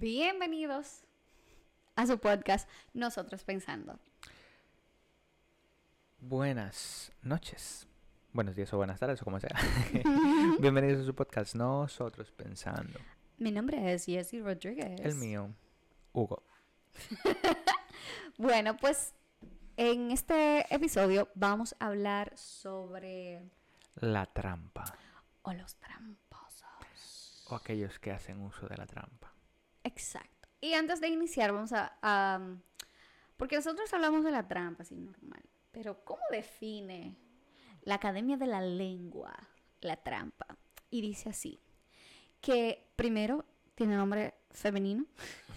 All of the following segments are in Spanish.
Bienvenidos a su podcast Nosotros Pensando. Buenas noches, buenos días o buenas tardes o como sea. Bienvenidos a su podcast Nosotros Pensando. Mi nombre es Jessie Rodríguez. El mío, Hugo. Bueno, pues en este episodio vamos a hablar sobre... La trampa. O los tramposos. O aquellos que hacen uso de la trampa. Exacto. Y antes de iniciar, vamos a, a- Porque nosotros hablamos de la trampa, así normal. Pero, ¿cómo define la Academia de la Lengua la trampa? Y dice así: que primero tiene nombre femenino.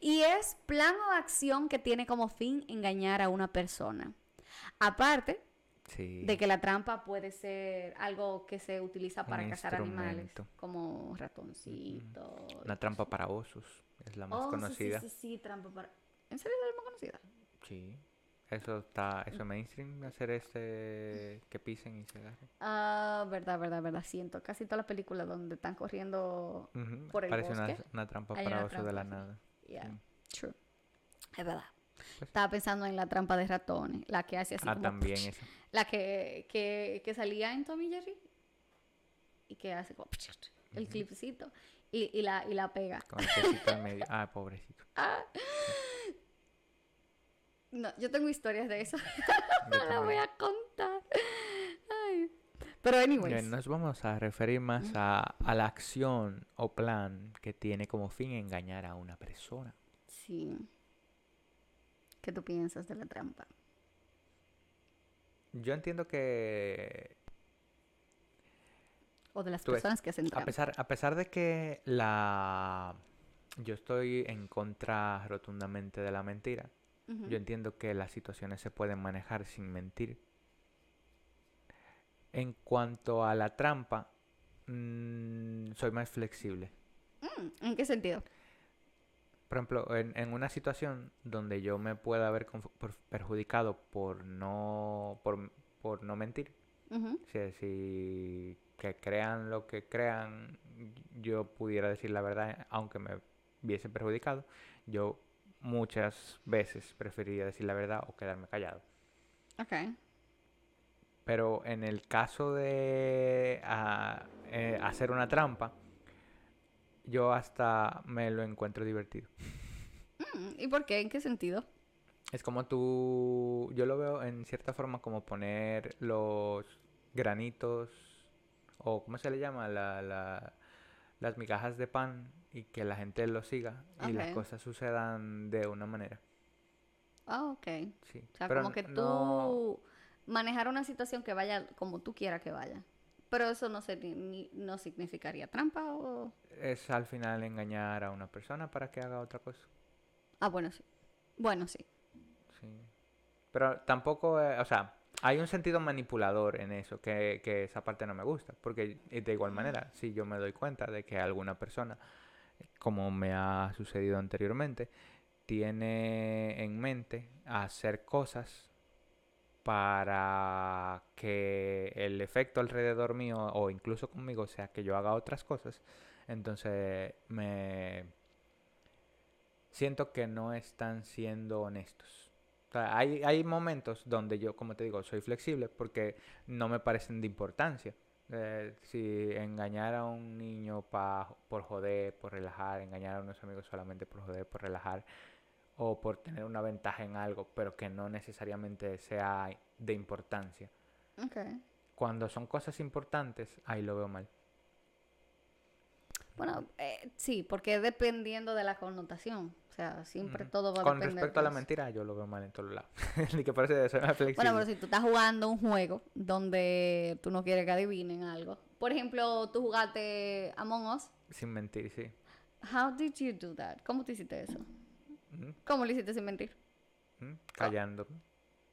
y es plan o acción que tiene como fin engañar a una persona. Aparte Sí. de que la trampa puede ser algo que se utiliza para Un cazar animales, como ratoncitos. Una trampa para osos es la más Oh, sí, conocida. Sí, sí, sí, trampa para... ¿En serio es la más conocida? Sí. Eso está, eso es mainstream, hacer este que pisen y se agarren. Ah, verdad, verdad, verdad. Siento casi todas las películas donde están corriendo. Ujú, Por el Parece una, bosque, una trampa hay para una osos de la trampa, sí. nada. Yeah, Mm. true. Es verdad. Pues- Estaba pensando en la trampa de ratones, la que hace así Ah, como también esa. La que, que, que salía en Tommy Jerry y que hace como el Ujú. clipcito y, y, la, y la pega. Con el en medio. Ah, pobrecito. Ah. No, yo tengo historias de eso. No la voy a contar. Ay. Pero anyways. Bien, nos vamos a referir más a, a la acción o plan que tiene como fin engañar a una persona. Sí. ¿Qué tú piensas de la trampa? Yo entiendo que O de las Tú ves, personas que hacen a trampa. pesar, a pesar de que la yo estoy en contra rotundamente de la mentira, yo entiendo que las situaciones se pueden manejar sin mentir. En cuanto a la trampa, mm, soy más flexible. Mm, ¿En qué sentido? Por ejemplo, en, en una situación donde yo me pueda haber perjudicado por no, por, por no mentir, o sea, si que crean lo que crean, yo pudiera decir la verdad, aunque me viese perjudicado, yo muchas veces preferiría decir la verdad o quedarme callado. Ok. Pero en el caso de ah, eh, hacer una trampa, yo hasta me lo encuentro divertido. Mm, ¿Y por qué? ¿En qué sentido? Es como tú, yo lo veo en cierta forma como poner los granitos, o ¿cómo se le llama? La, la- las migajas de pan y que la gente lo siga y las cosas sucedan de una manera. Ah, ok. Sí. O sea, Pero como que tú no- manejar una situación que vaya como tú quieras que vaya. Pero eso no, se, ni- no significaría trampa o... es al final engañar a una persona para que haga otra cosa. Ah, bueno, sí. Bueno, sí. Sí. Pero tampoco, eh, o sea, hay un sentido manipulador en eso, que, que esa parte no me gusta, porque de igual manera, si yo me doy cuenta de que alguna persona, como me ha sucedido anteriormente, tiene en mente hacer cosas para que el efecto alrededor mío o incluso conmigo sea que yo haga otras cosas, entonces me siento que no están siendo honestos. Hay, hay momentos donde yo, como te digo, soy flexible porque no me parecen de importancia. Eh, si engañar a un niño pa- por joder, por relajar, engañar a unos amigos solamente por joder, por relajar, o por tener una ventaja en algo, pero que no necesariamente sea de importancia. Ok. Cuando son cosas importantes, ahí lo veo mal. Bueno, eh, sí, porque dependiendo de la connotación. O sea, siempre todo va a Con depender respecto a la de eso. mentira, yo lo veo mal en todos lados. Ni que por eso soy más flexible. Bueno, pero si tú estás jugando un juego donde tú no quieres que adivinen algo. Por ejemplo, tú jugaste Among Us. Sin mentir, sí. How did you do that? ¿Cómo te hiciste eso? ¿Cómo lo hiciste sin mentir? ujú, Callándome.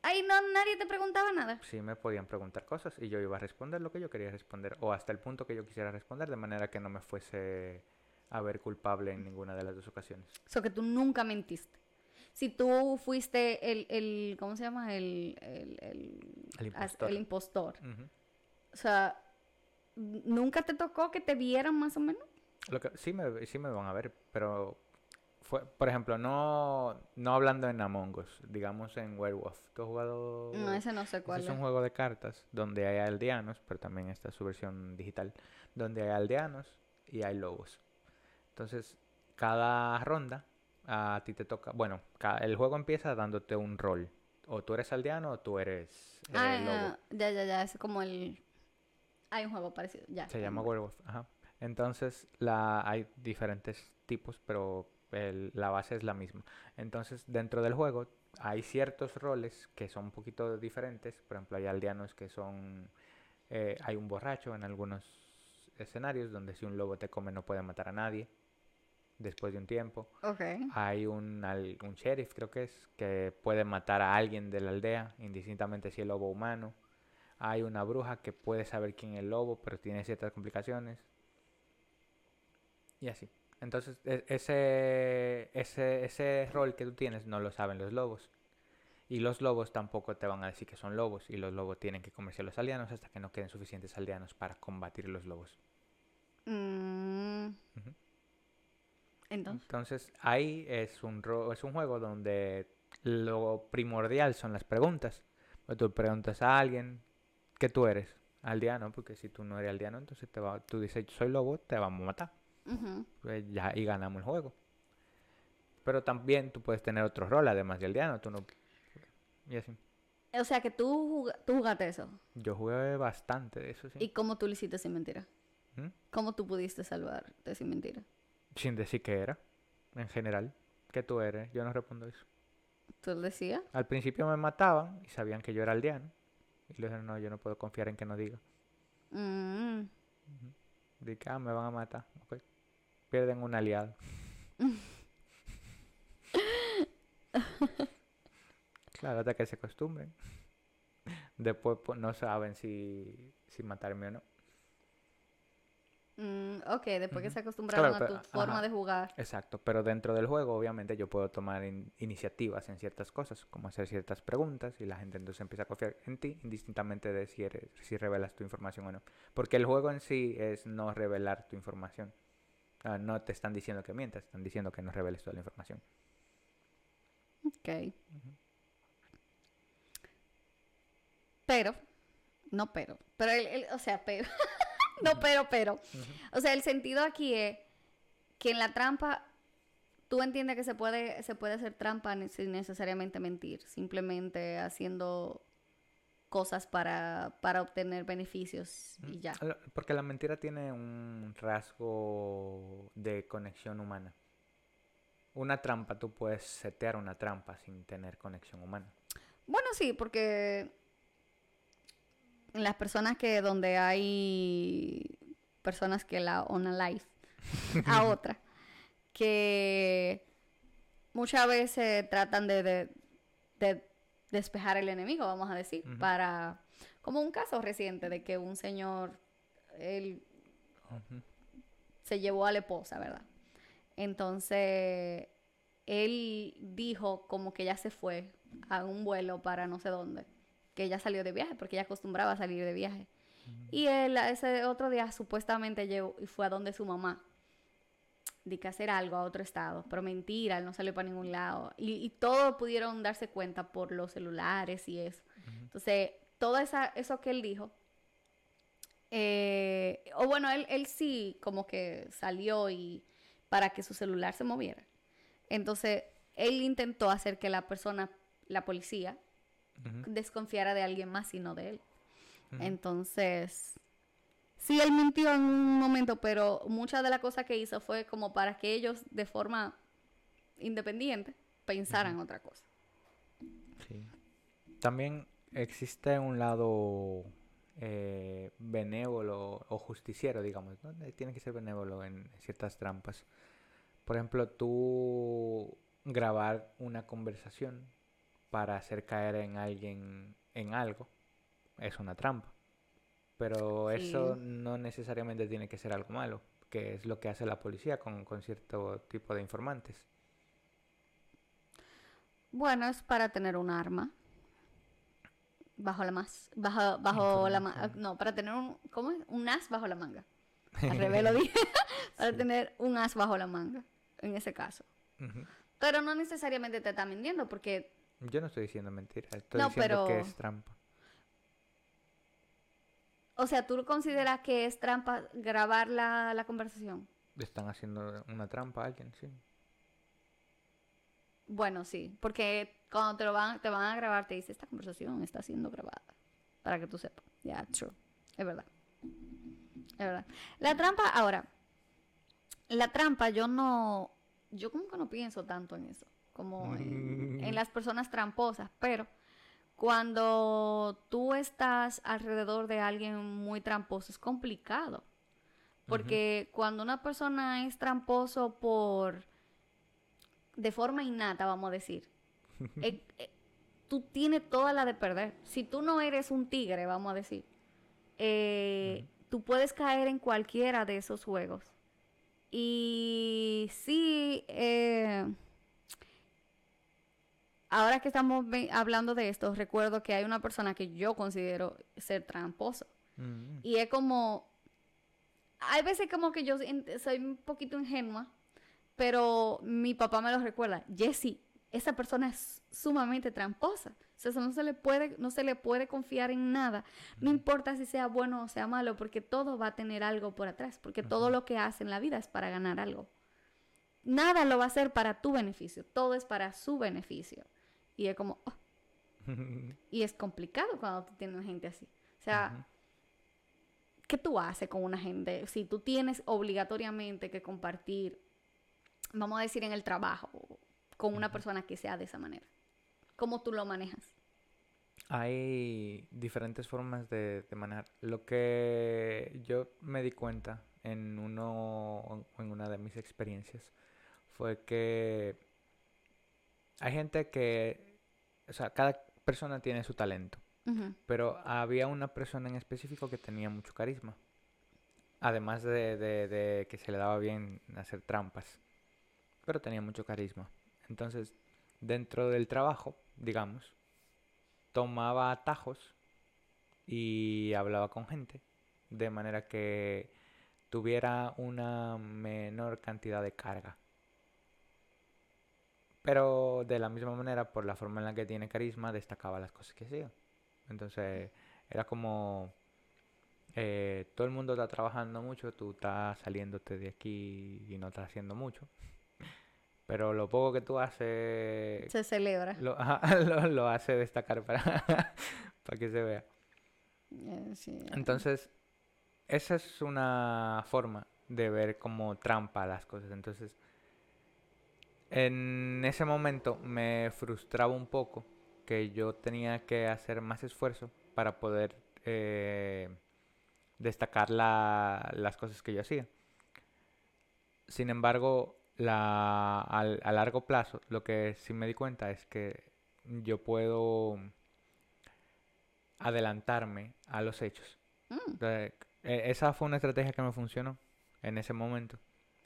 Ahí no, nadie te preguntaba nada. Sí me podían preguntar cosas y yo iba a responder lo que yo quería responder o hasta el punto que yo quisiera responder de manera que no me fuese a ver culpable en ninguna de las dos ocasiones. O sea, que tú nunca mentiste. Si tú fuiste el, el ¿cómo se llama? El, el, el, El impostor. el impostor. Ujú. O sea, ¿nunca te tocó que te vieran más o menos? Lo que, sí, me, sí me van a ver, pero fue, por ejemplo, no, no hablando en Among Us, digamos en Werewolf. ¿Tú has jugado? No, ese no sé cuál es es. un juego de cartas donde hay aldeanos, pero también está su versión digital, donde hay aldeanos y hay lobos. Entonces, cada ronda a ti te toca, bueno, el juego empieza dándote un rol. O tú eres aldeano o tú eres eh, Ah, lobo. ya, ya, ya, es como el... Hay un juego parecido, ya. Se llama. Werewolf, ajá. Entonces, la, hay diferentes tipos, pero el- la base es la misma. Entonces, dentro del juego hay ciertos roles que son un poquito diferentes. Por ejemplo, hay aldeanos que son... eh, hay un borracho en algunos escenarios donde si un lobo te come no puede matar a nadie después de un tiempo. Hay un, al- un sheriff, creo que es, que puede matar a alguien de la aldea, indistintamente si es lobo humano. Hay una bruja que puede saber quién es el lobo, pero tiene ciertas complicaciones. Y así. Entonces, e- ese, ese, ese rol que tú tienes no lo saben los lobos. Y los lobos tampoco te van a decir que son lobos. Y los lobos tienen que comerse a los aldeanos hasta que no queden suficientes aldeanos para combatir los lobos. Mm, Entonces, ahí es un, ro- es un juego donde lo primordial son las preguntas. Pues tú preguntas a alguien que tú eres, aldeano, porque si tú no eres aldeano, entonces te va, tú dices, soy lobo, te vamos a matar. Pues ya, y ganamos el juego. Pero también tú puedes tener otro rol, además de aldeano, tú no... Y así. o sea que tú, tú jugaste eso. Yo jugué bastante de eso, sí. ¿Y cómo tú lo hiciste sin mentira? ¿Mm? ¿Cómo tú pudiste salvarte sin mentira? Sin decir que era, en general, que tú eres. Yo no respondo eso. ¿Tú decías? Al principio me mataban y sabían que yo era aldeano. Y le dijeron, no, yo no puedo confiar en que no diga. Mm, Dije, ah, me van a matar. ok. Pierden un aliado. claro, hasta que se acostumbren. Después pues, no saben si, si matarme o no. mm, ok, después que se acostumbraron Claro, a tu forma ajá. de jugar. Exacto, pero dentro del juego obviamente yo puedo tomar in- iniciativas en ciertas cosas, como hacer ciertas preguntas y la gente entonces empieza a confiar en ti, indistintamente de si eres, si revelas tu información o no. Porque el juego en sí es no revelar tu información. Ah, no te están diciendo que mientas, están diciendo que no reveles toda la información. Ok. Pero, no pero, pero, el, el- o sea, pero, no pero, pero. O sea, el sentido aquí es que en la trampa, tú entiendes que se puede, se puede hacer trampa sin necesariamente mentir, simplemente haciendo cosas para, para obtener beneficios y ya. Porque la mentira tiene un rasgo de conexión humana. Una trampa, tú puedes setear una trampa sin tener conexión humana. Bueno, sí, porque las personas que donde hay personas que la una life a otra, que muchas veces tratan de, de- de despejar el enemigo, vamos a decir, para como un caso reciente de que un señor él se llevó a la esposa, ¿verdad? Entonces, él dijo como que ya se fue a un vuelo para no sé dónde, que ella salió de viaje, porque ella acostumbraba a salir de viaje. Y él ese otro día supuestamente llegó y fue a donde su mamá, de que hacer algo a otro estado, pero mentira, él no salió para ningún lado. Y, y todos pudieron darse cuenta por los celulares y eso. Entonces, todo esa, eso que él dijo, eh, o bueno, él, él sí como que salió y para que su celular se moviera. Entonces, él intentó hacer que la persona, la policía, desconfiara de alguien más y no de él. Entonces, sí, él mintió en un momento, pero muchas de las cosas que hizo fue como para que ellos de forma independiente pensaran otra cosa. Sí. También existe un lado eh, benévolo o justiciero, digamos, ¿no? Eh, Tiene que ser benévolo en ciertas trampas. Por ejemplo, tú grabar una conversación para hacer caer en alguien en algo es una trampa. Pero eso no necesariamente tiene que ser algo malo, que es lo que hace la policía con, con cierto tipo de informantes. Bueno, es para tener un arma. Bajo la más. Bajo, bajo la manga. Información. No, para tener un. ¿Cómo es? Un as bajo la manga. Al revés lo dije. para tener un as bajo la manga, en ese caso. Pero no necesariamente te está mintiendo, porque Yo no estoy diciendo mentira, estoy No, diciendo que es trampa. O sea, ¿tú consideras que es trampa grabar la, la conversación? Están haciendo una trampa a alguien, sí. Bueno, sí, porque cuando te lo van, te van a grabar, te dice, esta conversación está siendo grabada. Para que tú sepas. Ya, true. Es verdad. Es verdad. La trampa, ahora, la trampa yo no, yo como que no pienso tanto en eso, como en, en las personas tramposas, pero cuando tú estás alrededor de alguien muy tramposo es complicado. Porque cuando una persona es tramposo por de forma innata, vamos a decir, eh, eh, tú tienes toda la de perder. Si tú no eres un tigre, vamos a decir, eh, tú puedes caer en cualquiera de esos juegos. Y sí, ahora que estamos hablando de esto, recuerdo que hay una persona que yo considero ser tramposo. Mm. Y es como, hay veces como que yo soy un poquito ingenua, pero mi papá me lo recuerda. Jesse, esa persona es sumamente tramposa. O sea, no se le puede, no se le puede confiar en nada. No importa si sea bueno o sea malo, porque todo va a tener algo por atrás, porque todo lo que hace en la vida es para ganar algo. Nada lo va a hacer para tu beneficio, todo es para su beneficio. Y es como, oh, y es complicado cuando tú tienes gente así. O sea. ¿qué tú haces con una gente? Si tú tienes obligatoriamente que compartir, vamos a decir, en el trabajo, con una persona que sea de esa manera. ¿Cómo tú lo manejas? Hay diferentes formas de, de manejar. Lo que yo me di cuenta en uno, en una de mis experiencias fue que hay gente que, o sea, cada persona tiene su talento, pero había una persona en específico que tenía mucho carisma, además de, de- de que se le daba bien hacer trampas, pero tenía mucho carisma. Entonces, dentro del trabajo, digamos, tomaba atajos y hablaba con gente de manera que tuviera una menor cantidad de carga. Pero de la misma manera, por la forma en la que tiene carisma, destacaba las cosas que hacía. Entonces, era como eh, todo el mundo está trabajando mucho, tú estás saliéndote de aquí y no estás haciendo mucho. Pero lo poco que tú haces Se celebra. lo, lo, lo hace destacar para, para que se vea. Eh, sí. Entonces, esa es una forma de ver como trampa las cosas. Entonces, en ese momento me frustraba un poco que yo tenía que hacer más esfuerzo para poder eh, destacar la- las cosas que yo hacía. Sin embargo, la, al- a largo plazo, lo que sí me di cuenta es que yo puedo adelantarme a los hechos. Mm, Eh, e- esa fue una estrategia que me funcionó en ese momento.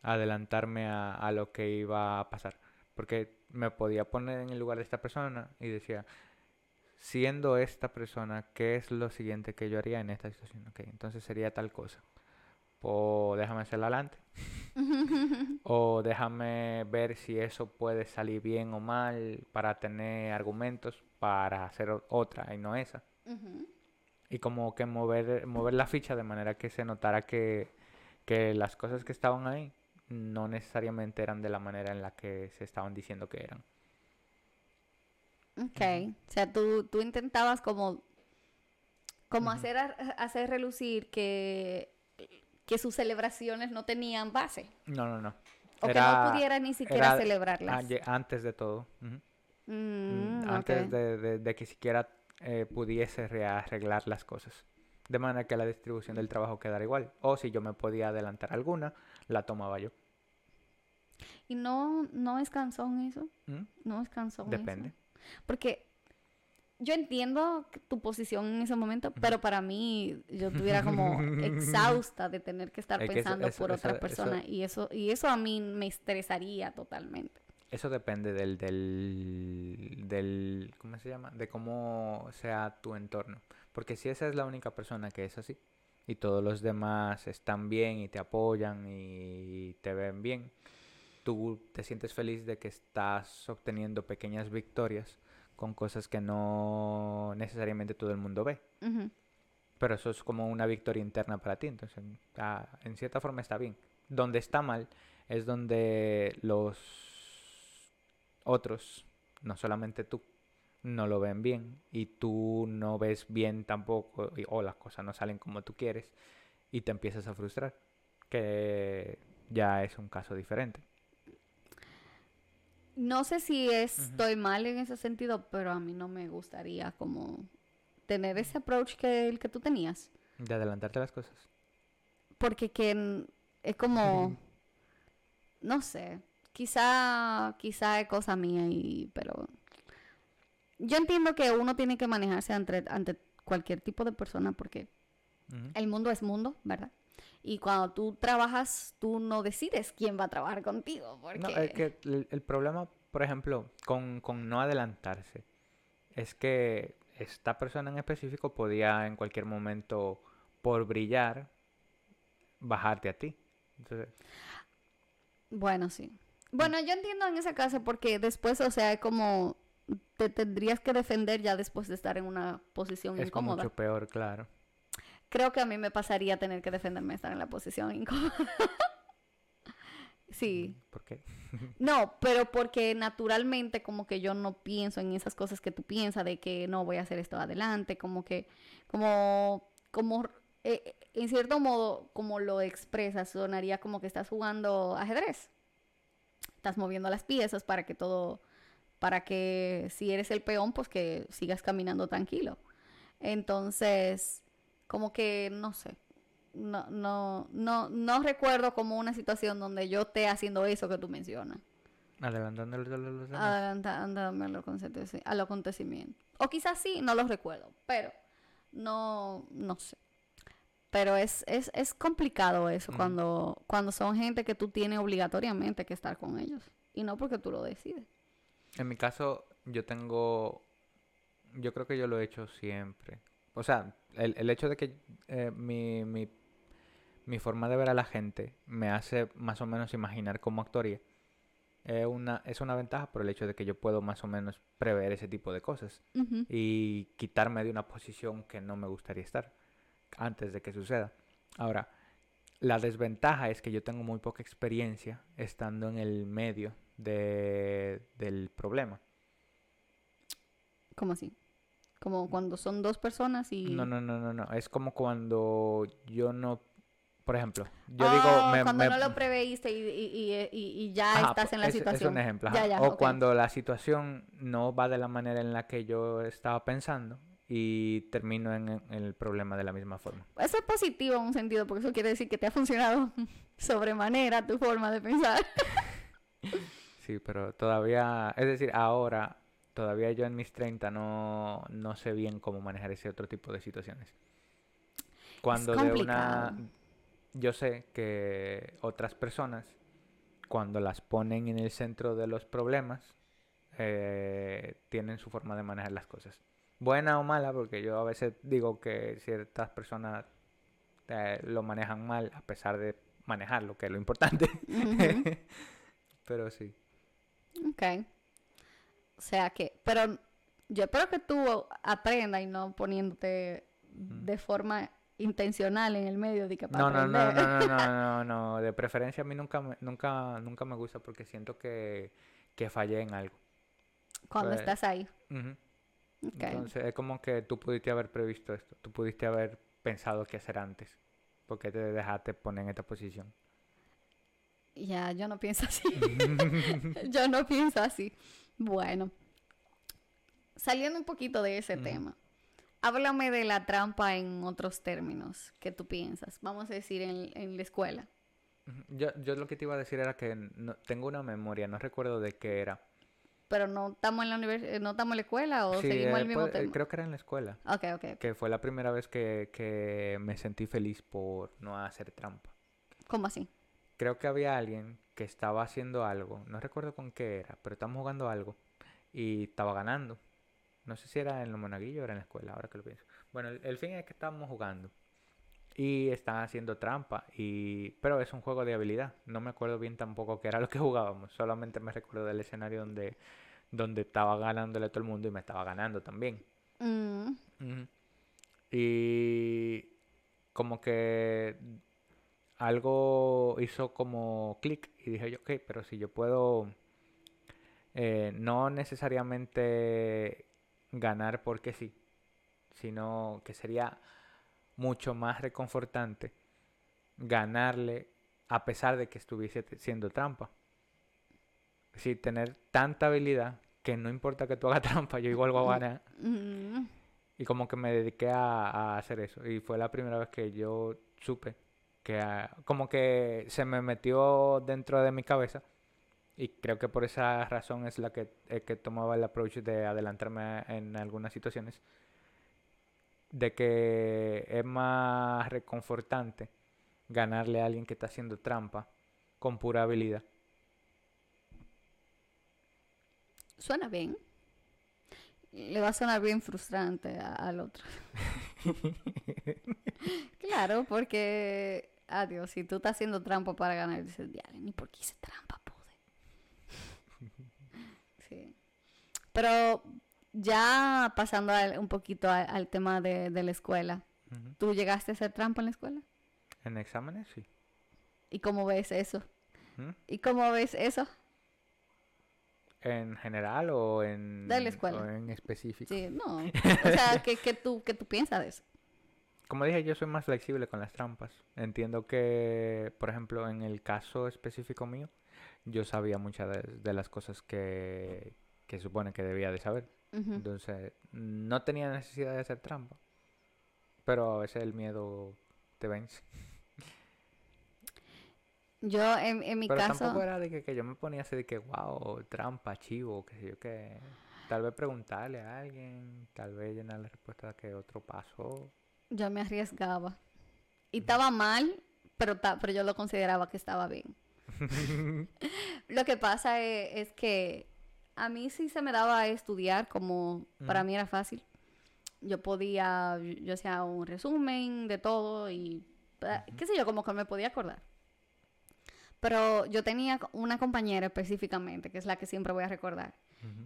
Adelantarme a, a lo que iba a pasar. Porque me podía poner en el lugar de esta persona y decía, siendo esta persona, ¿qué es lo siguiente que yo haría en esta situación? Ok, entonces sería tal cosa. O déjame hacerla adelante. O déjame ver si eso puede salir bien o mal para tener argumentos para hacer otra y no esa y como que mover, mover la ficha de manera que se notara que, que las cosas que estaban ahí no necesariamente eran de la manera en la que se estaban diciendo que eran. Ok. O sea, tú, tú intentabas como, como hacer, a- hacer relucir que, que sus celebraciones no tenían base. No, no, no. O que Era- no pudiera ni siquiera era celebrarlas. antes de todo. ujú. Mm, Mm, Antes ok. de, de- de que siquiera eh, pudiese rearreglar las cosas. De manera que la distribución del trabajo quedara igual. O si yo me podía adelantar alguna, la tomaba yo. ¿Y no, no es cansón eso? ¿Mm? No es cansón. Depende. eso? Porque yo entiendo tu posición en ese momento, pero para mí yo estuviera como exhausta de tener que estar Es que eso- pensando eso- por otra persona y eso y eso a mí me estresaría totalmente. Eso depende del, del, del, ¿cómo se llama? De cómo sea tu entorno. Porque si esa es la única persona que es así, y todos los demás están bien y te apoyan y te ven bien, tú te sientes feliz de que estás obteniendo pequeñas victorias con cosas que no necesariamente todo el mundo ve. Pero eso es como una victoria interna para ti, entonces ah, en cierta forma está bien. Donde está mal es donde los otros, no solamente tú, no lo ven bien y tú no ves bien tampoco y- o las cosas no salen como tú quieres y te empiezas a frustrar, que ya es un caso diferente. No sé si estoy mal en ese sentido, pero a mí no me gustaría como tener ese approach que el que tú tenías. De adelantarte las cosas. Porque que es como, no sé, quizá, quizá es cosa mía, y, pero yo entiendo que uno tiene que manejarse ante, ante cualquier tipo de persona porque el mundo es mundo, ¿verdad? Y cuando tú trabajas, tú no decides quién va a trabajar contigo, porque... No, es que el, el problema, por ejemplo, con, con no adelantarse, es que esta persona en específico podía en cualquier momento, por brillar, bajarte a ti. Entonces, Bueno, sí. Bueno, yo entiendo en ese caso porque después, o sea, es como te tendrías que defender ya después de estar en una posición es incómoda. mucho peor, claro. Creo que a mí me pasaría tener que defenderme de estar en la posición incómoda. sí. ¿Por qué? No, pero porque naturalmente como que yo no pienso en esas cosas que tú piensas de que no voy a hacer esto adelante, como que, como, como, eh, en cierto modo, como lo expresas, sonaría como que estás jugando ajedrez. Estás moviendo las piezas para que todo, para que si eres el peón, pues que sigas caminando tranquilo. Entonces, como que, no sé, no, no, no, no recuerdo como una situación donde yo esté haciendo eso que tú mencionas. Adelantándole a los al acontecimiento. O quizás sí, no los recuerdo, pero no, no sé. Pero es, es, es complicado eso cuando, cuando son gente que tú tienes obligatoriamente que estar con ellos. Y no porque tú lo decides. En mi caso, yo tengo. Yo creo que yo lo he hecho siempre. O sea, el, el hecho de que eh, mi, mi, mi forma de ver a la gente me hace más o menos imaginar cómo actuaría. Es una, es una ventaja por el hecho de que yo puedo más o menos prever ese tipo de cosas y quitarme de una posición que no me gustaría estar antes de que suceda. Ahora, la desventaja es que yo tengo muy poca experiencia estando en el medio de, del problema. ¿Cómo así? Como cuando son dos personas y... No, no, no, no, no. Es como cuando yo no, por ejemplo, yo Oh, digo, me, cuando me- no lo preveíste y, y- y- ya Ajá, estás en la es- es situación. un ejemplo. Ya, ajá. ya, o cuando la situación no va de la manera en la que yo estaba pensando y termino en, en el problema de la misma forma. Eso es positivo en un sentido, porque eso quiere decir que te ha funcionado sobremanera tu forma de pensar. Sí, pero todavía, es decir, ahora, todavía yo en mis 30 no, no sé bien cómo manejar ese otro tipo de situaciones. Cuando de una, yo sé que otras personas, cuando las ponen en el centro de los problemas, eh, tienen su forma de manejar las cosas. Buena o mala, porque yo a veces digo que ciertas personas eh, lo manejan mal a pesar de manejarlo, que es lo importante. Pero sí. Ok. O sea que, pero yo espero que tú aprendas y no poniéndote de forma intencional en el medio de que para No, no, no, aprender. no, no, no, no, no. De preferencia a mí nunca, me- nunca, nunca me gusta porque siento que, que fallé en algo. Cuando Pues, estás ahí. Ujú. Ok. Entonces es como que tú pudiste haber previsto esto, tú pudiste haber pensado qué hacer antes, porque te dejaste poner en esta posición. Ya, yo no pienso así. yo no pienso así. Bueno, saliendo un poquito de ese Ujú. tema, háblame de la trampa en otros términos que tú piensas. Vamos a decir en, en la escuela. Yo, yo lo que te iba a decir era que no, tengo una memoria, no recuerdo de qué era. Pero no estamos en la univers- no estamos en la escuela o Sí, seguimos eh, el mismo puede- eh, tema. creo que era en la escuela, Ok, ok, ok. que fue la primera vez que, que me sentí feliz por no hacer trampa. ¿Cómo así? Creo que había alguien que estaba haciendo algo, no recuerdo con qué era, pero estábamos jugando algo y estaba ganando. No sé si era en los monaguillos o era en la escuela, ahora que lo pienso. Bueno, el, el fin es que estábamos jugando y están haciendo trampa. Y... Pero es un juego de habilidad. No me acuerdo bien tampoco qué era lo que jugábamos. Solamente me recuerdo del escenario donde, donde estaba ganándole a todo el mundo y me estaba ganando también. Mm. Y como que algo hizo como clic y dije yo, ok, pero si yo puedo eh, no necesariamente ganar porque sí, sino que sería mucho más reconfortante ganarle a pesar de que estuviese siendo trampa. Decir, tener tanta habilidad que no importa que tú hagas trampa, yo igual voy a ganar. mm, Y como que me dediqué a, a hacer eso. Y fue la primera vez que yo supe que ah, como que se me metió dentro de mi cabeza. Y creo que por esa razón es la que, eh, que tomaba el approach de adelantarme en algunas situaciones. De que es más reconfortante ganarle a alguien que está haciendo trampa con pura habilidad. Suena bien. Le va a sonar bien frustrante al otro. claro, porque, adiós, si tú estás haciendo trampa para ganar, dices, diale, ni porque hice trampa pude. sí. Pero ya pasando al- un poquito al, al tema de, de la escuela. ¿tú llegaste a hacer trampa en la escuela? En exámenes, sí. ¿Y cómo ves eso? ¿Mm? ¿Y cómo ves eso? ¿En general o en, De la escuela. o en específico? Sí, no. O sea, ¿qué, qué tú, qué tú piensas de eso? Como dije, yo soy más flexible con las trampas. Entiendo que, por ejemplo, en el caso específico mío, yo sabía muchas de, de las cosas que, que supone que debía de saber. Entonces, no tenía necesidad de hacer trampa. Pero a veces el miedo te vence. Yo, en, en mi Pero caso... tampoco era de que, que yo me ponía así de que, wow, trampa, chivo, que sé yo qué. Tal vez preguntarle a alguien, tal vez llenar la respuesta que otro pasó. Yo me arriesgaba. Y estaba mal, pero, ta- pero yo lo consideraba que estaba bien. lo que pasa e- es, que a mí sí se me daba estudiar como para Ujú. mí era fácil. Yo podía, yo hacía un resumen de todo y eh, qué sé yo, como que me podía acordar. Pero yo tenía una compañera específicamente, que es la que siempre voy a recordar,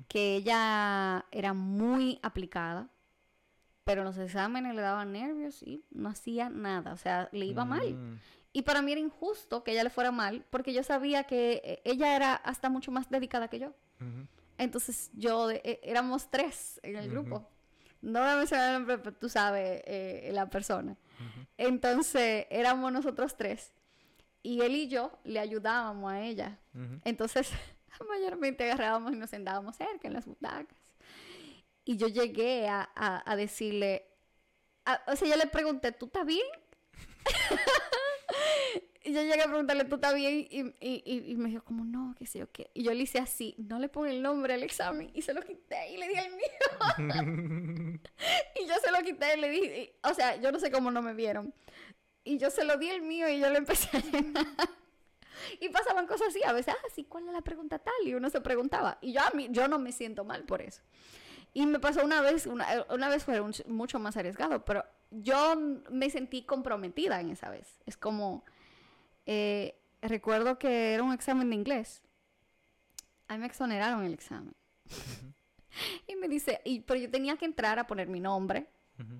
que ella era muy aplicada, pero en los exámenes le daban nervios y no hacía nada, o sea, le iba mal. Mm, Y para mí era injusto que ella le fuera mal, porque yo sabía que eh, ella era hasta mucho más dedicada que yo. Entonces yo, eh, éramos tres en el grupo. No voy a mencionar el nombre, pero tú sabes eh, la persona. Entonces éramos nosotros tres. Y él y yo le ayudábamos a ella. Entonces, mayormente agarrábamos y nos sentábamos cerca en las butacas. Y yo llegué a, a- a decirle, a- o sea, yo le pregunté, ¿tú estás bien? y yo llegué a preguntarle, ¿tú estás bien? Y, y- y- y me dijo, como, no, qué sé yo qué. Y yo le hice así, no le pongo el nombre al examen. Y se lo quité y le di el mío. y yo se lo quité y le di, y- o sea, yo no sé cómo no me vieron. Y yo se lo di el mío y yo lo empecé a llenar. Y pasaban cosas así, a veces, ah, sí, ¿cuál es la pregunta tal? Y uno se preguntaba. Y yo, a mí, yo no me siento mal por eso. Y me pasó una vez, una, una vez fue un- mucho más arriesgado, pero yo me sentí comprometida en esa vez. Es como, eh, recuerdo que era un examen de inglés. A mí me exoneraron el examen. y me dice, y, pero yo tenía que entrar a poner mi nombre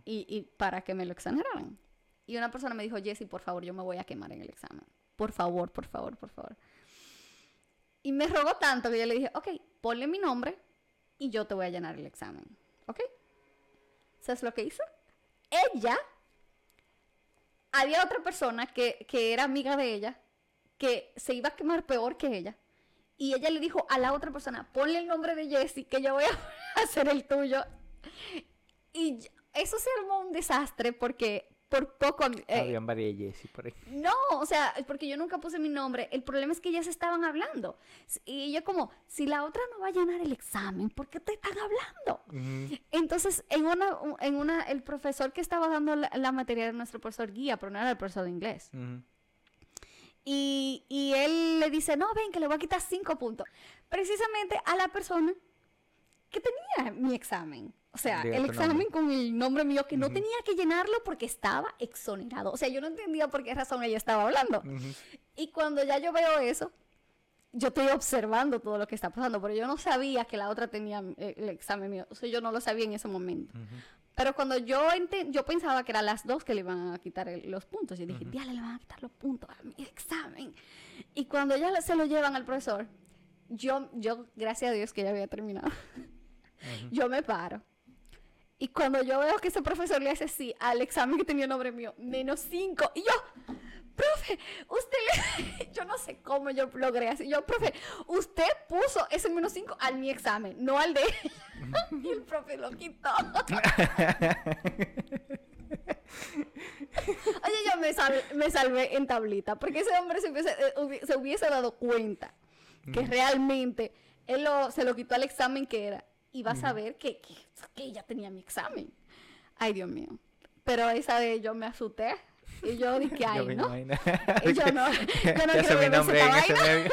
y, y para que me lo exoneraran. Y una persona me dijo, Jessy, por favor, yo me voy a quemar en el examen. Por favor, por favor, por favor. Y me rogó tanto que yo le dije, ok, ponle mi nombre y yo te voy a llenar el examen. ¿Ok? ¿Sabes lo que hizo? Ella, había otra persona que, que era amiga de ella, que se iba a quemar peor que ella. Y ella le dijo a la otra persona, ponle el nombre de Jessy, que yo voy a hacer el tuyo. Y- eso se armó un desastre porque por poco... eh, Habían varias por ahí. no, o sea, porque yo nunca puse mi nombre. El problema es que ellas estaban hablando. Y yo como, si la otra no va a llenar el examen, ¿por qué te están hablando? Entonces, en una, en una, el profesor que estaba dando la, la materia era nuestro profesor guía, pero no era el profesor de inglés. Y, y él le dice, no, ven, que le voy a quitar cinco puntos. Precisamente a la persona que tenía mi examen. O sea, el examen nombre. con el nombre mío que no tenía que llenarlo porque estaba exonerado. O sea, yo no entendía por qué razón ella estaba hablando. Ujú. Y cuando ya yo veo eso, yo estoy observando todo lo que está pasando, pero yo no sabía que la otra tenía eh, el examen mío. O sea, yo no lo sabía en ese momento. Pero cuando yo yo pensaba que eran las dos que le iban a quitar el- los puntos. Y dije, diale, le van a quitar los puntos a mi examen. Y cuando ya se lo llevan al profesor, yo, yo, gracias a Dios que ya había terminado, yo me paro. Y cuando yo veo que ese profesor le hace así al examen que tenía el nombre mío, menos cinco, y yo, profe, usted le... Yo no sé cómo yo logré así. Yo, profe, usted puso ese menos cinco al mi examen, no al de y el profe lo quitó. Oye, yo me, sal- me salvé en tablita, porque ese hombre se hubiese, eh, se hubiese dado cuenta que realmente él lo- se lo quitó al examen que era. Y va a saber que, que, que ella tenía mi examen. Ay, Dios mío. Pero esa vez yo me asusté. Y yo dije, ay, ¿no? Y yo no, yo no Ya quiero ver esa vaina.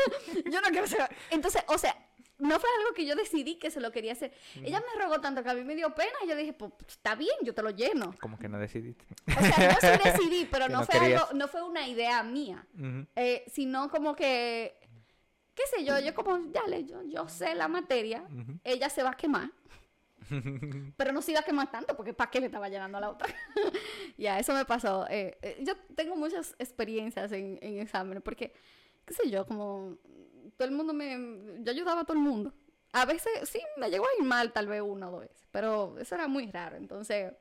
Yo no quiero ser... Entonces, o sea, no fue algo que yo decidí que se lo quería hacer. Ella me rogó tanto que a mí me dio pena y yo dije, pues está bien, yo te lo lleno. Como que no decidiste. O sea, yo sí decidí, pero no, no fue algo, no fue una idea mía. Eh, sino como que, qué sé yo, yo como, dale, yo, yo sé la materia, Ujú. ella se va a quemar, pero no se iba a quemar tanto porque ¿para qué le estaba llenando a la otra? ya, eso me pasó. eh, eh, yo tengo muchas experiencias en, en exámenes porque, qué sé yo, como todo el mundo me, yo ayudaba a todo el mundo. A veces sí me llegó a ir mal tal vez una o dos veces, pero eso era muy raro, entonces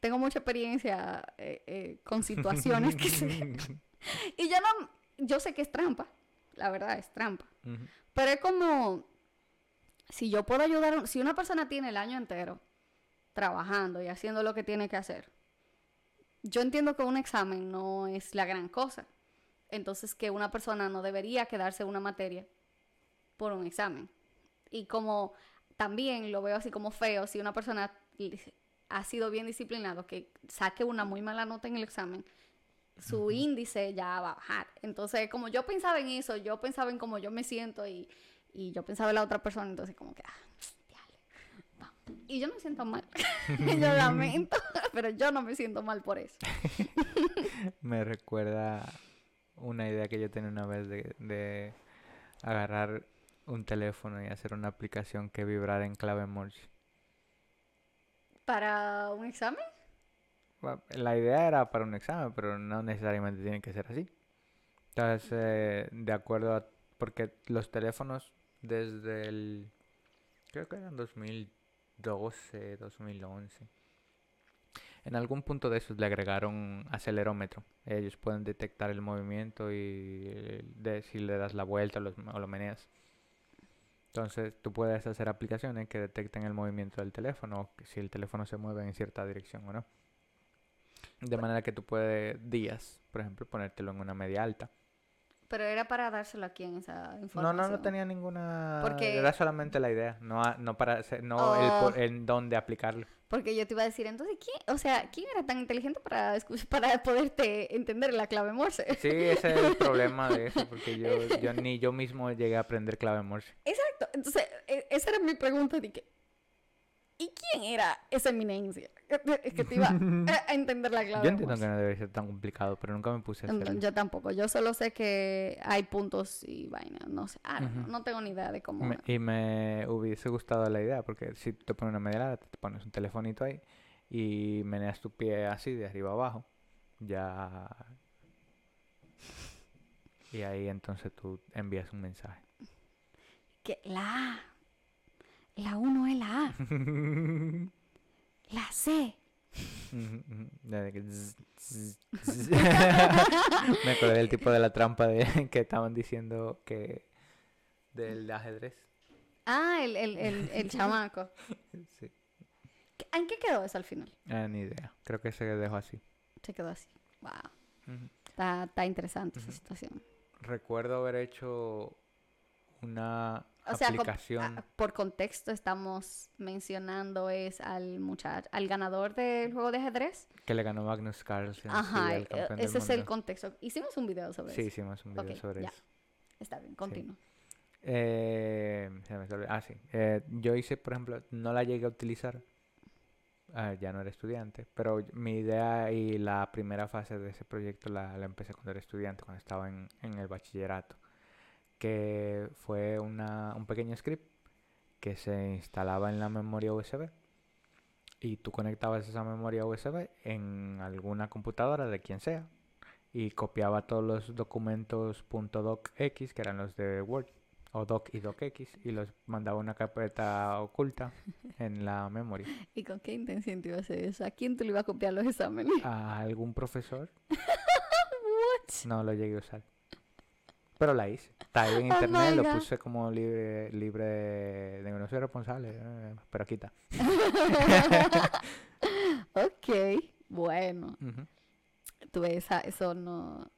tengo mucha experiencia eh, eh, con situaciones que se... Y yo no, yo sé que es trampa, la verdad es trampa. Pero es como, si yo puedo ayudar, si una persona tiene el año entero trabajando y haciendo lo que tiene que hacer, yo entiendo que un examen no es la gran cosa. Entonces que una persona no debería quedarse en una materia por un examen. Y como también lo veo así como feo, si una persona ha sido bien disciplinado, que saque una muy mala nota en el examen, su índice ya va a bajar. Entonces, como yo pensaba en eso, yo pensaba en cómo yo me siento y, y yo pensaba en la otra persona, entonces como que, ah, vamos. Y yo me siento mal. yo lamento, pero yo no me siento mal por eso. Me recuerda una idea que yo tenía una vez de, de agarrar un teléfono y hacer una aplicación que vibrara en clave Morse. Para un examen, La idea era para un examen, pero no necesariamente tiene que ser así. Entonces, eh, de acuerdo a... Porque los teléfonos desde el... Creo que eran 2012, 2011. En algún punto de esos le agregaron acelerómetro. Ellos pueden detectar el movimiento y eh, de si le das la vuelta o lo, o lo meneas. Entonces tú puedes hacer aplicaciones que detecten el movimiento del teléfono si el teléfono se mueve en cierta dirección o no. De manera que tú puedes días, por ejemplo, ponértelo en una media alta. pero era para dárselo aquí en esa No, información. no, no tenía ninguna... Porque- Era solamente la idea, no, no para no el, Oh. en dónde aplicarlo. Porque yo te iba a decir, entonces, ¿quién, o sea, ¿quién era tan inteligente para, para poderte entender la clave Morse? Sí, ese es el problema de eso, porque yo, yo ni yo mismo llegué a aprender clave Morse. Exacto. Entonces, e- esa era mi pregunta. De que, ¿Y quién era esa eminencia que que te iba a, entender la clave Yo entiendo que no debe ser tan complicado, pero nunca me puse a No, hacerlo. Yo tampoco. Yo solo sé que hay puntos y vainas. No sé. Ah, no, no tengo ni idea de cómo. Me- y me hubiese gustado la idea, porque si te pones una media alta, te pones un telefonito ahí y meneas tu pie así de arriba abajo, ya... Y ahí entonces tú envías un mensaje. Que la. La 1 es la A. La C. Me acordé del tipo de la trampa de que estaban diciendo que del ajedrez. Ah, el, el, el, el chamaco. Sí. ¿Qué- ¿En qué quedó eso al final? Ah, ni idea. Creo que se dejó así. Se quedó así. Wow. Está, está interesante esa situación. Recuerdo haber hecho una O sea, aplicación. ah, por contexto estamos mencionando es al muchacho, al ganador del juego de ajedrez. que le ganó Magnus Carlsen. sí, Ajá, e- ese es el contexto. Hicimos un video sobre Sí, eso. hicimos un video sobre ya. eso. Está bien. Eh, se me olvidó. Ah, sí. Eh, yo hice, por ejemplo, no la llegué a utilizar ah, ya no era estudiante, pero mi idea y la primera fase de ese proyecto la, la empecé cuando era estudiante, cuando estaba en, en el bachillerato, que fue una, un pequeño script que se instalaba en la memoria USB y tú conectabas esa memoria USB en alguna computadora de quien sea y copiaba todos los documentos .docx que eran los de Word o doc y docx y los mandaba a una carpeta oculta en la memoria ¿Y con qué intención te iba a hacer eso? ¿A quién te lo iba a copiar los exámenes? a algún profesor What? no lo llegué a usar pero la hice está ahí en Oh internet lo puse como libre libre de, de no soy responsable eh, pero aquí está ok, bueno. Tú ves, esa- eso no...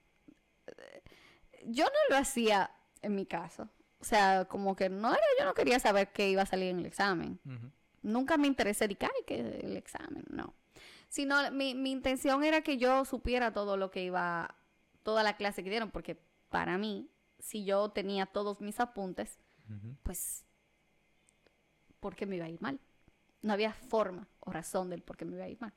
Yo no lo hacía en mi caso. O sea, como que no era, yo no quería saber qué iba a salir en el examen. Nunca me interesé de que, ay, que el examen, no. Sino mi, mi intención era que yo supiera todo lo que iba, toda la clase que dieron, porque para mí, si yo tenía todos mis apuntes, Ujú. pues, ¿por qué me iba a ir mal? No había forma o razón del por qué me iba a ir mal.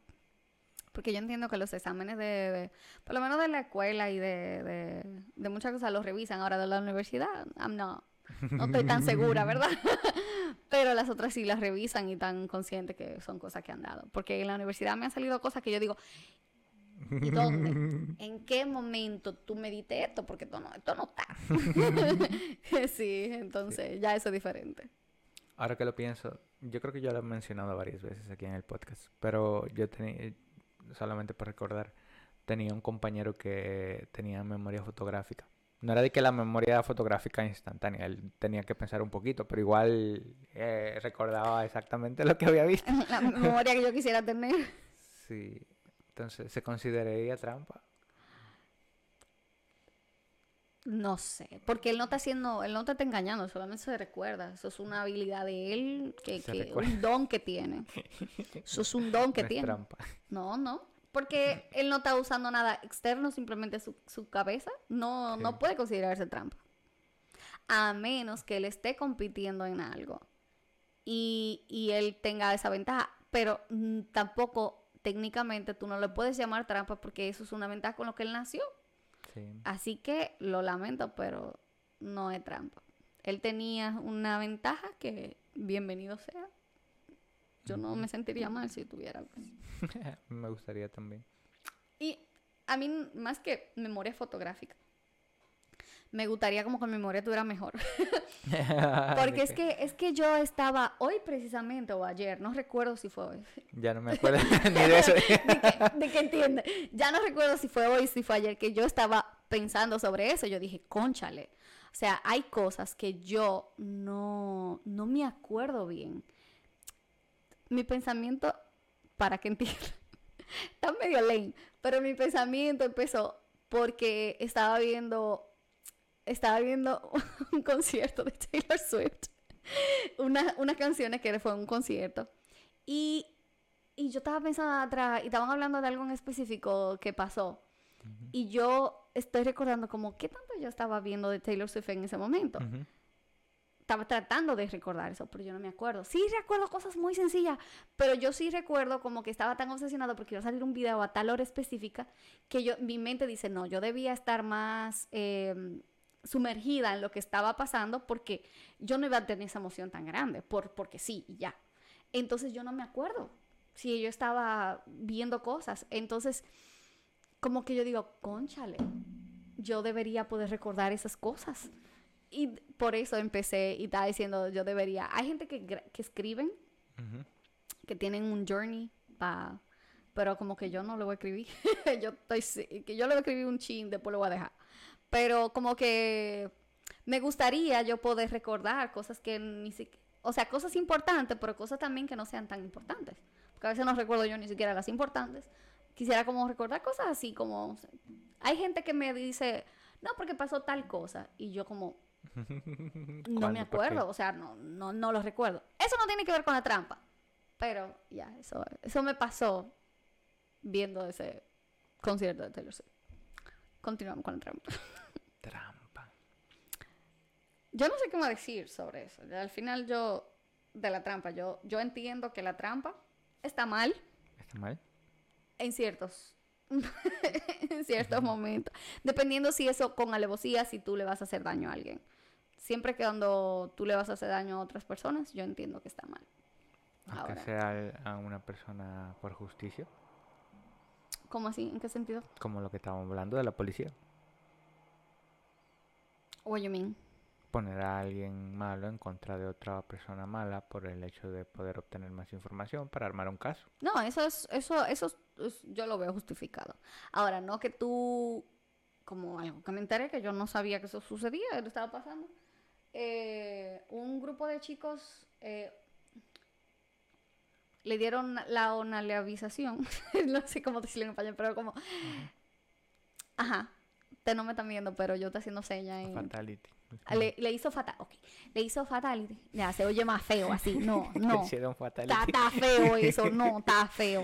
Porque yo entiendo que los exámenes de, de- por lo menos de la escuela y de, de, de muchas cosas los revisan ahora de la universidad. I'm not. No estoy tan segura, ¿verdad? Pero las otras sí las revisan y están conscientes que son cosas que han dado. Porque en la universidad me han salido cosas que yo digo, ¿y dónde? ¿En qué momento tú me diste esto? Porque esto no, esto no está. sí, entonces ya eso es diferente. Ahora que lo pienso, yo creo que yo lo he mencionado varias veces aquí en el podcast, pero yo tenía, solamente por recordar, tenía un compañero que tenía memoria fotográfica. No era de que la memoria fotográfica instantánea, él tenía que pensar un poquito, pero igual eh, recordaba exactamente lo que había visto. La memoria que yo quisiera tener. Sí, entonces, ¿se consideraría trampa? No sé, porque él no está haciendo, él no te está engañando, solamente se recuerda. Eso es una habilidad de él, que, un don que tiene. Eso es un don que No es tiene. trampa. No, no. Porque él no está usando nada externo, simplemente su, su cabeza. No, Sí. no puede considerarse trampa. A menos que él esté compitiendo en algo y, y él tenga esa ventaja. Pero mm, tampoco técnicamente tú no le puedes llamar trampa porque eso es una ventaja con lo que él nació. Sí. Así que lo lamento, pero no es trampa. Él tenía una ventaja que bienvenido sea. Yo no me sentiría mal si tuviera algo así. Me gustaría también. Y a mí, más que memoria fotográfica, me gustaría como que mi memoria tuviera mejor. Porque es que, es que yo estaba hoy precisamente o ayer, no recuerdo si fue hoy. Ya no me acuerdo ni de eso. de, que, de que entiende. Ya no recuerdo si fue hoy, si fue ayer, que yo estaba pensando sobre eso. Yo dije, conchale. O sea, hay cosas que yo no, no me acuerdo bien. Mi pensamiento, para que entiendan, está medio lame, pero mi pensamiento empezó porque estaba viendo, estaba viendo un concierto de Taylor Swift. Una, unas canciones que fue un concierto. Y y yo estaba pensando atrás y estaban hablando de algo en específico que pasó. Y yo estoy recordando como qué tanto yo estaba viendo de Taylor Swift en ese momento. Estaba tratando de recordar eso, pero yo no me acuerdo. Sí recuerdo cosas muy sencillas, pero yo sí recuerdo como que estaba tan obsesionado porque iba a salir un video a tal hora específica que yo, mi mente dice, no, yo debía estar más eh, sumergida en lo que estaba pasando porque yo no iba a tener esa emoción tan grande, por, porque sí, y ya. Entonces yo no me acuerdo si yo estaba viendo cosas. Entonces, como que yo digo, conchale, yo debería poder recordar esas cosas. Y por eso empecé y estaba diciendo, yo debería. Hay gente que, que escriben, que tienen un journey, pero como que yo no lo voy a escribir. yo estoy, que yo le voy a escribir un chin, después lo voy a dejar. Pero como que me gustaría yo poder recordar cosas que ni siquiera, o sea, cosas importantes, pero cosas también que no sean tan importantes. Porque a veces no recuerdo yo ni siquiera las importantes. Quisiera como recordar cosas así como... Hay gente que me dice, no, porque pasó tal cosa. Y yo como, no me acuerdo, o sea, no, no, no lo recuerdo. Eso no tiene que ver con la trampa. Pero ya, eso, eso me pasó viendo ese concierto de Taylor Swift. Continuamos con la trampa. Trampa. Yo no sé qué más decir sobre eso. Al final yo, de la trampa, yo, yo entiendo que la trampa está mal ¿Está mal? en ciertos en ciertos momentos, dependiendo si eso con alevosía, si tú le vas a hacer daño a alguien. Siempre que cuando tú le vas a hacer daño a otras personas, yo entiendo que está mal. Aunque Ahora. sea a una persona por justicia, ¿Cómo así? ¿En qué sentido? como lo que estábamos hablando de la policía. What you mean? Poner a alguien malo en contra de otra persona mala por el hecho de poder obtener más información para armar un caso. No, eso es, eso, eso es- es- yo lo veo justificado. Ahora, no que tú, como algo que me enteré que yo no sabía que eso sucedía, lo estaba pasando. Eh, un grupo de chicos eh, le dieron la onaleavización, no sé cómo decirlo en español, pero como, ajá, te no me están viendo, pero yo estoy haciendo señas y Fatality. Ah, le, le hizo fatal, ok, le hizo fatality, ya se oye más feo así, no, Le no. hicieron fatality. Está, feo eso, no, está feo.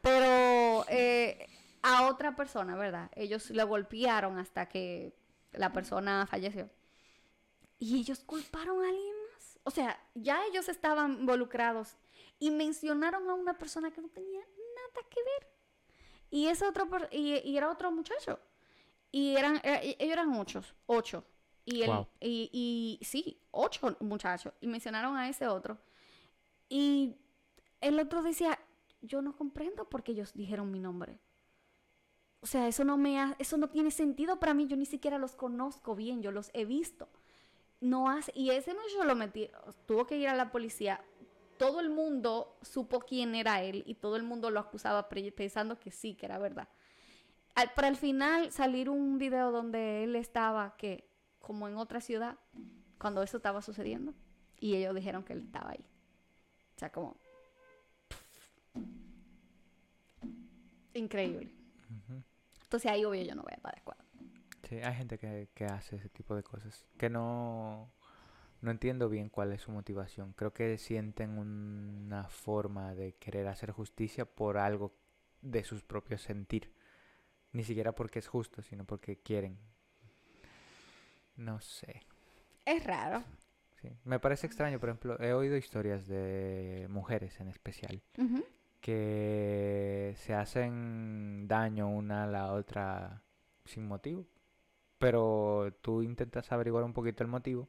Pero eh, a otra persona, ¿verdad? Ellos le golpearon hasta que la persona falleció. Y ellos culparon a alguien más. O sea, ya ellos estaban involucrados y mencionaron a una persona que no tenía nada que ver. Y ese otro y era otro muchacho. Y eran era- y- ellos eran ocho, ocho. Y, Guau. y, y sí, ocho muchachos. Y mencionaron a ese otro. Y el otro decía, yo no comprendo por qué ellos dijeron mi nombre. O sea, eso no me ha- eso no tiene sentido para mí, yo ni siquiera los conozco bien, yo los he visto. No hace, y ese muchacho lo metí, tuvo que ir a la policía. Todo el mundo supo quién era él y todo el mundo lo acusaba pensando que sí, que era verdad. Al, para al final salir un video donde él estaba que como en otra ciudad cuando eso estaba sucediendo y ellos dijeron que él estaba ahí. O sea, como increíble. Entonces ahí obvio yo no voy a estar de acuerdo. Sí, hay gente que, que hace ese tipo de cosas. Que no, no entiendo bien cuál es su motivación. Creo que sienten una forma de querer hacer justicia por algo de sus propios sentir. Ni siquiera porque es justo, sino porque quieren. No sé. Es raro. Sí. Me parece extraño, por ejemplo, he oído historias de mujeres en especial que se hacen daño una a la otra sin motivo. Pero tú intentas averiguar un poquito el motivo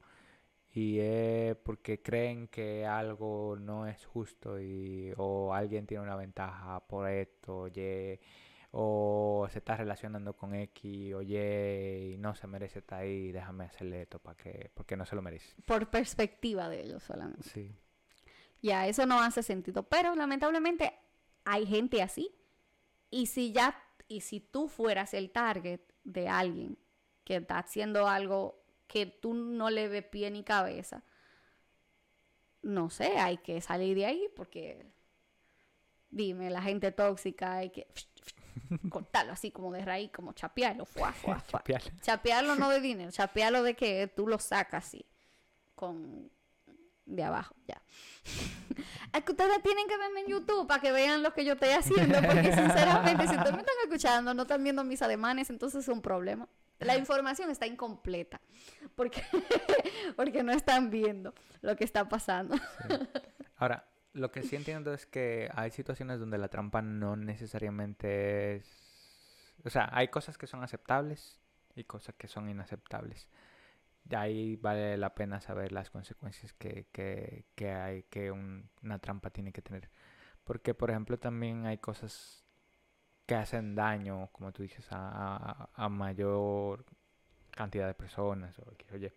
y es porque creen que algo no es justo y o alguien tiene una ventaja por esto, Y, o se está relacionando con X o Y y no se merece estar ahí, déjame hacerle esto para que porque no se lo merece. Por perspectiva de ellos solamente. Sí. Ya, eso no hace sentido. Pero lamentablemente hay gente así. Y si ya, y si tú fueras el target de alguien que está haciendo algo que tú no le ves pie ni cabeza, no sé, hay que salir de ahí porque, dime, la gente tóxica hay que cortarlo así como de raíz, como chapearlo, fuá, fuá, fuá. Chapear. Chapearlo no de dinero, chapearlo de que tú lo sacas así, con de abajo, ya. Es que ustedes tienen que verme en YouTube para que vean lo que yo estoy haciendo, porque sinceramente, si ustedes me están escuchando, no están viendo mis ademanes, entonces es un problema. La información está incompleta, porque, porque no están viendo lo que está pasando. Ahora, lo que sí entiendo es que hay situaciones donde la trampa no necesariamente es... O sea, hay cosas que son aceptables y cosas que son inaceptables. De ahí vale la pena saber las consecuencias que, que, que hay que un- una trampa tiene que tener. Porque, por ejemplo, también hay cosas que hacen daño, como tú dices, a, a- a mayor cantidad de personas o X o Y.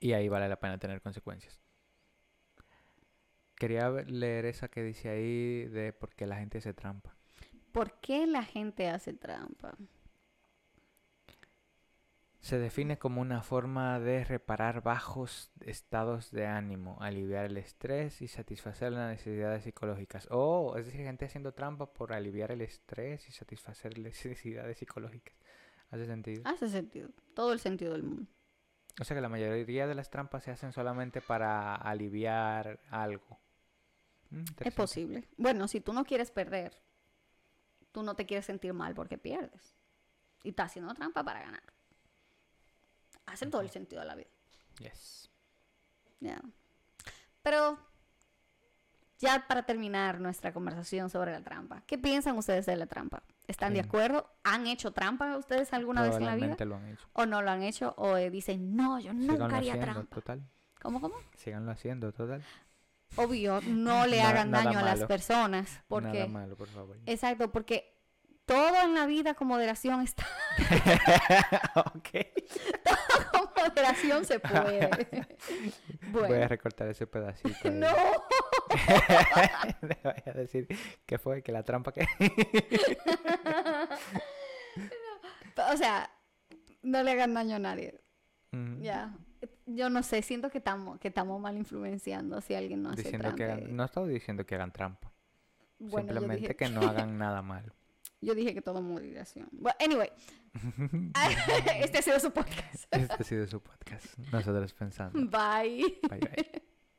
Y ahí vale la pena tener consecuencias. Quería leer esa que dice ahí de por qué la gente hace trampa. ¿Por qué la gente hace trampa? Se define como una forma de reparar bajos estados de ánimo, aliviar el estrés y satisfacer las necesidades psicológicas. Oh, es decir, gente haciendo trampa por aliviar el estrés y satisfacer las necesidades psicológicas. ¿Hace sentido? Hace sentido, todo el sentido del mundo. O sea que la mayoría de las trampas se hacen solamente para aliviar algo. Mm, Es posible. Bueno, si tú no quieres perder, tú no te quieres sentir mal porque pierdes. Y estás haciendo trampa para ganar. Hace todo el sentido de la vida. Yes. Ya. Pero ya para terminar nuestra conversación sobre la trampa, ¿qué piensan ustedes de la trampa? ¿Están de acuerdo? ¿Han hecho trampa ustedes alguna vez en la vida? Lo han hecho. ¿O no lo han hecho? ¿O eh, dicen, no, yo nunca haría haciendo, trampa? total. ¿Cómo, cómo? Síganlo haciendo, total. Obvio, no le hagan nada daño a las personas. Nada Porque, malo, por favor. exacto, porque todo en la vida con moderación está, ok. con moderación se puede. Voy a recortar ese pedacito. no. Le voy a decir que fue que la trampa que. O sea, no le hagan daño a nadie. Ya. Yo no sé, siento que estamos que estamos mal influenciando si alguien no hace Diciendo trampa. que hagan- no estoy diciendo que hagan trampa. Bueno, Simplemente que no hagan nada malo. yo dije que todo moderación. Bueno, anyway. este ha sido su podcast. Este ha sido su podcast. Nosotros pensando. Bye. Bye bye.